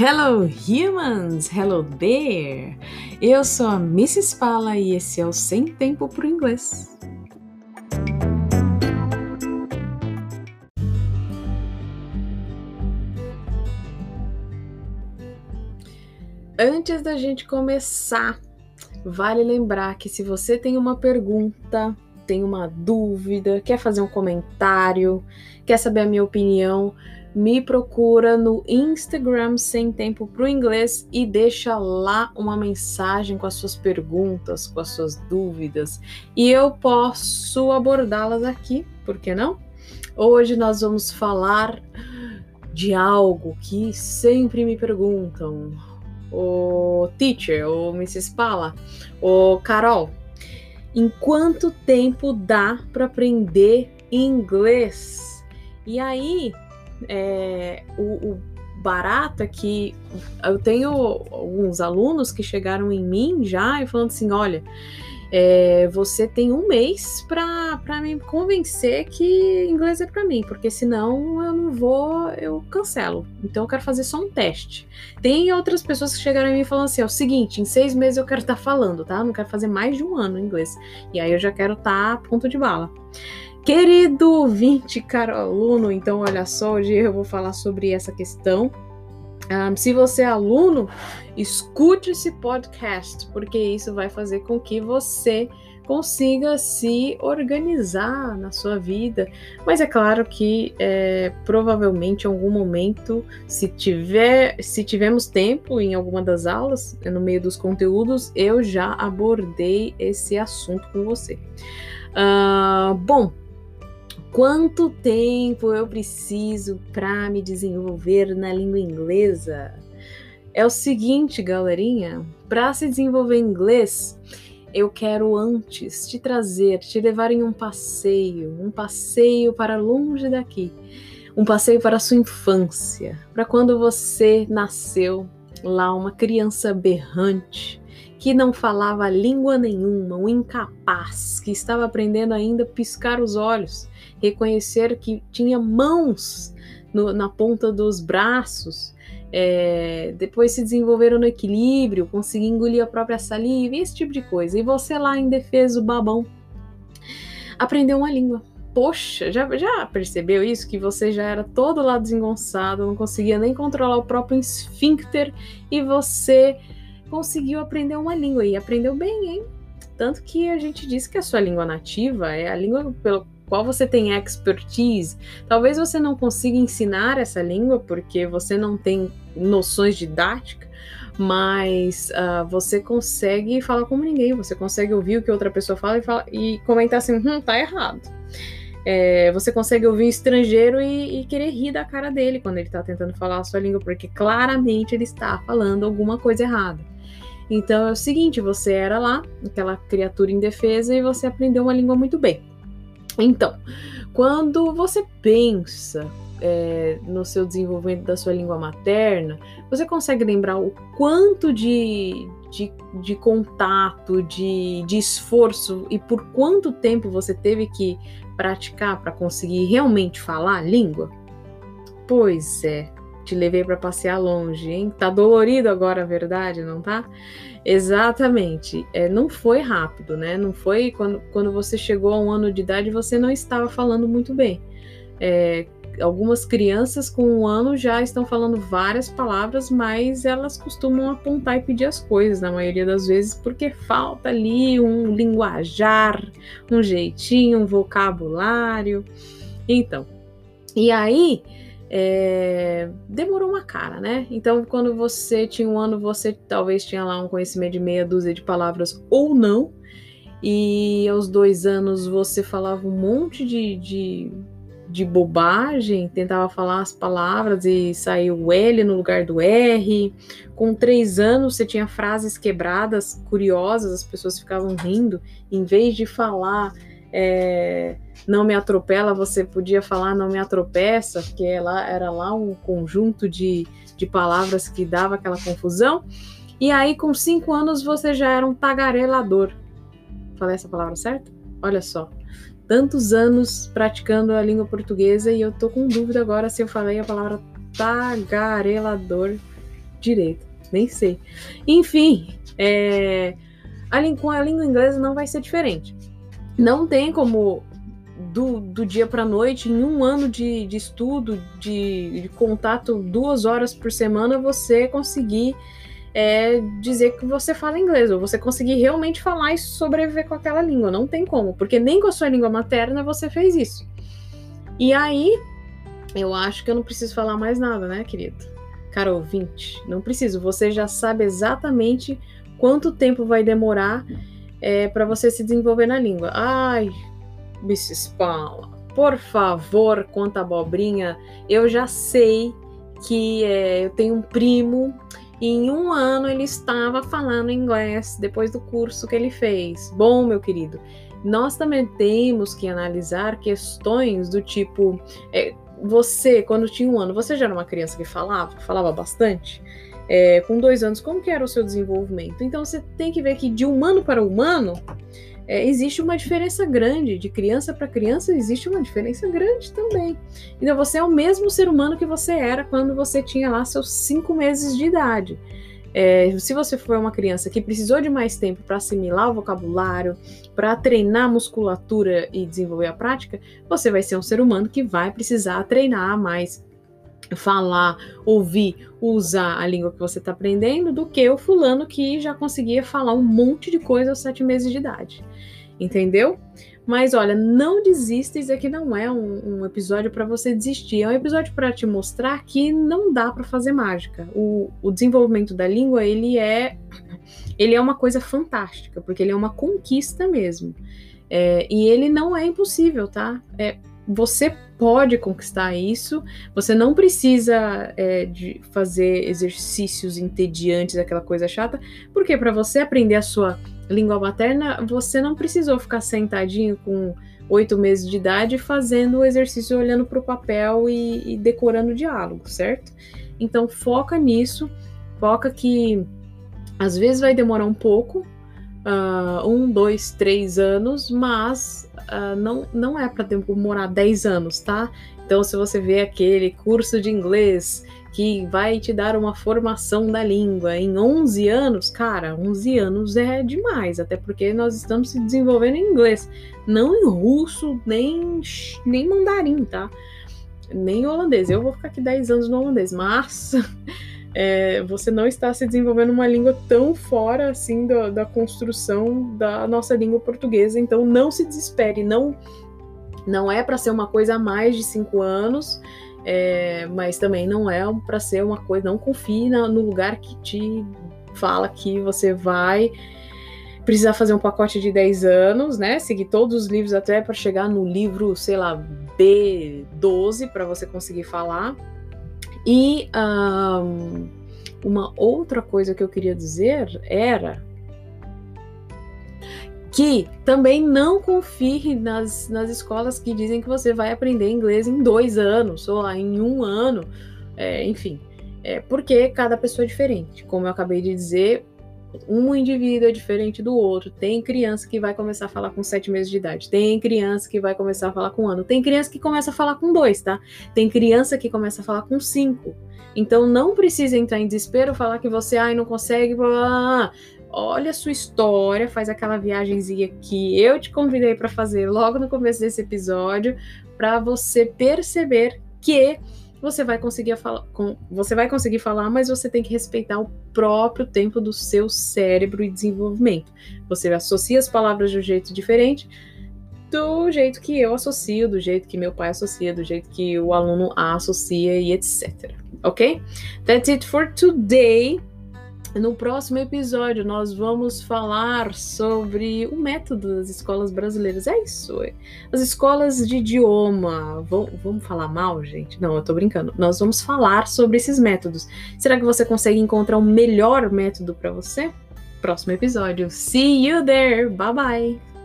Hello humans, hello there. Eu sou a Mrs. Pala e esse é o Sem Tempo pro Inglês. Antes da gente começar, vale lembrar que se você tem uma pergunta, tem uma dúvida, quer fazer um comentário, quer saber a minha opinião, me procura no Instagram Sem Tempo pro Inglês e deixa lá uma mensagem com as suas perguntas, com as suas dúvidas e eu posso abordá-las aqui, por que não? Hoje nós vamos falar de algo que sempre me perguntam. O teacher, o Mrs. Pala, o Carol, em quanto tempo dá para aprender inglês? E aí, é, o, o barato é que eu tenho alguns alunos que chegaram em mim já e falando assim: olha, é, você tem um mês para me convencer que inglês é para mim, porque senão eu não vou, eu cancelo. Então eu quero fazer só um teste. Tem outras pessoas que chegaram em mim falando assim: é o seguinte, em seis meses eu quero estar tá falando, tá? Eu não quero fazer mais de um ano inglês. E aí eu já quero estar tá ponto de bala. Querido ouvinte, caro aluno, então olha só, hoje eu vou falar sobre essa questão. Um, se você é aluno, escute esse podcast, porque isso vai fazer com que você consiga se organizar na sua vida. Mas é claro que é, provavelmente em algum momento, se tiver, se tivermos tempo em alguma das aulas, no meio dos conteúdos, eu já abordei esse assunto com você. Uh, bom, Quanto tempo eu preciso para me desenvolver na língua inglesa? É o seguinte, galerinha, para se desenvolver inglês, eu quero antes te trazer, te levar em um passeio, um passeio para longe daqui, um passeio para a sua infância, para quando você nasceu lá, uma criança berrante, que não falava língua nenhuma, um incapaz, que estava aprendendo ainda a piscar os olhos, reconhecer que tinha mãos no, na ponta dos braços, é, depois se desenvolveram no equilíbrio, conseguir engolir a própria saliva, esse tipo de coisa. E você lá em defesa, o babão, aprendeu uma língua. Poxa, já, já percebeu isso? Que você já era todo lá desengonçado, não conseguia nem controlar o próprio esfíncter e você conseguiu aprender uma língua e aprendeu bem, hein? Tanto que a gente diz que a sua língua nativa é a língua pelo qual você tem expertise. Talvez você não consiga ensinar essa língua porque você não tem noções didáticas, mas uh, você consegue falar como ninguém, você consegue ouvir o que outra pessoa fala e, fala, e comentar assim, hum, tá errado. É, você consegue ouvir um estrangeiro e, e, querer rir da cara dele quando ele está tentando falar a sua língua, porque claramente ele está falando alguma coisa errada. Então é o seguinte: você era lá, aquela criatura indefesa, e você aprendeu uma língua muito bem. Então, quando você pensa é, no seu desenvolvimento da sua língua materna, você consegue lembrar o quanto de, de, de contato, de, de esforço e por quanto tempo você teve que praticar para conseguir realmente falar a língua? Pois é, te levei para passear longe, hein? Tá dolorido agora a verdade, não tá? Exatamente. É, não foi rápido, né? Não foi quando, quando você chegou a um ano de idade você não estava falando muito bem. É, algumas crianças com um ano já estão falando várias palavras, mas elas costumam apontar e pedir as coisas na maioria das vezes porque falta ali um linguajar, um jeitinho, um vocabulário. Então, e aí é, demorou uma cara, né? Então, quando você tinha um ano, você talvez tinha lá um conhecimento de meia dúzia de palavras ou não, e aos dois anos você falava um monte de, de, de bobagem, tentava falar as palavras e saiu o L no lugar do R. Com três anos você tinha frases quebradas, curiosas, as pessoas ficavam rindo, em vez de falar. É, não me atropela, você podia falar não me atropeça, porque ela, era lá um conjunto de, de palavras que dava aquela confusão. E aí, com cinco anos, você já era um tagarelador. Falei essa palavra certa? Olha só. Tantos anos praticando a língua portuguesa e eu tô com dúvida agora se eu falei a palavra tagarelador direito, nem sei. Enfim, é, a, com a língua inglesa não vai ser diferente. Não tem como do, do dia para noite, em um ano de, de estudo, de, de, contato duas horas por semana, você conseguir é, dizer que você fala inglês, ou você conseguir realmente falar e sobreviver com aquela língua. Não tem como, porque nem com a sua língua materna você fez isso. E aí, eu acho que eu não preciso falar mais nada, né, querido? Cara ouvinte, não preciso. Você já sabe exatamente quanto tempo vai demorar é, para você se desenvolver na língua. Ai, Mrs. Paula, por favor, conta abobrinha. Eu já sei que é, eu tenho um primo e em um ano ele estava falando inglês depois do curso que ele fez. Bom, meu querido, nós também temos que analisar questões do tipo: é, você, quando tinha um ano, você já era uma criança que falava, falava bastante? É, com dois anos, como que era o seu desenvolvimento? Então você tem que ver que de humano para humano é, existe uma diferença grande. De criança para criança existe uma diferença grande também. Então você é o mesmo ser humano que você era quando você tinha lá seus cinco meses de idade. É, se você for uma criança que precisou de mais tempo para assimilar o vocabulário, para treinar a musculatura e desenvolver a prática, você vai ser um ser humano que vai precisar treinar mais falar, ouvir, usar a língua que você está aprendendo do que o fulano que já conseguia falar um monte de coisa aos sete meses de idade. Entendeu? Mas olha, não desista, isso aqui não é um, um episódio para você desistir, é um episódio para te mostrar que não dá para fazer mágica. O, o desenvolvimento da língua, ele é, ele é uma coisa fantástica, porque ele é uma conquista mesmo. É, e ele não é impossível, tá? É, você pode conquistar isso. Você não precisa é, de fazer exercícios entediantes, aquela coisa chata, porque para você aprender a sua língua materna, você não precisou ficar sentadinho com oito meses de idade fazendo o exercício olhando para o papel e, e decorando o diálogo, certo? Então foca nisso, foca que às vezes vai demorar um pouco, uh, um, dois, três anos, mas uh, não, não é para demorar 10 anos, tá? Então, se você vê aquele curso de inglês que vai te dar uma formação da língua em 11 anos, cara, 11 anos é demais, até porque nós estamos se desenvolvendo em inglês, não em russo, nem, nem mandarim, tá? Nem holandês. Eu vou ficar aqui 10 anos no holandês, mas é, você não está se desenvolvendo uma língua tão fora assim da, da construção da nossa língua portuguesa. Então não se desespere, não não é para ser uma coisa a mais de cinco anos, é, mas também não é para ser uma coisa. Não confie na, no lugar que te fala que você vai precisar fazer um pacote de 10 anos, né? Seguir todos os livros até para chegar no livro, sei lá, B12 para você conseguir falar. E um, uma outra coisa que eu queria dizer era que também não confie nas, nas escolas que dizem que você vai aprender inglês em dois anos ou em um ano, é, enfim, é, porque cada pessoa é diferente. Como eu acabei de dizer, um indivíduo é diferente do outro. Tem criança que vai começar a falar com sete meses de idade. Tem criança que vai começar a falar com um ano. Tem criança que começa a falar com dois, tá? Tem criança que começa a falar com cinco. Então não precisa entrar em desespero, falar que você ai, não consegue. Blá, blá, blá. Olha a sua história, faz aquela viagemzinha que eu te convidei para fazer logo no começo desse episódio, para você perceber que você vai conseguir falar, você vai conseguir falar, mas você tem que respeitar o próprio tempo do seu cérebro e desenvolvimento. Você associa as palavras de um jeito diferente do jeito que eu associo, do jeito que meu pai associa, do jeito que o aluno A associa e etc. Ok? That's it for today. No próximo episódio, nós vamos falar sobre o método das escolas brasileiras. É isso. As escolas de idioma. vamos falar mal, gente? Não, eu tô brincando. Nós vamos falar sobre esses métodos. Será que você consegue encontrar o melhor método para você? Próximo episódio. See you there. Bye bye.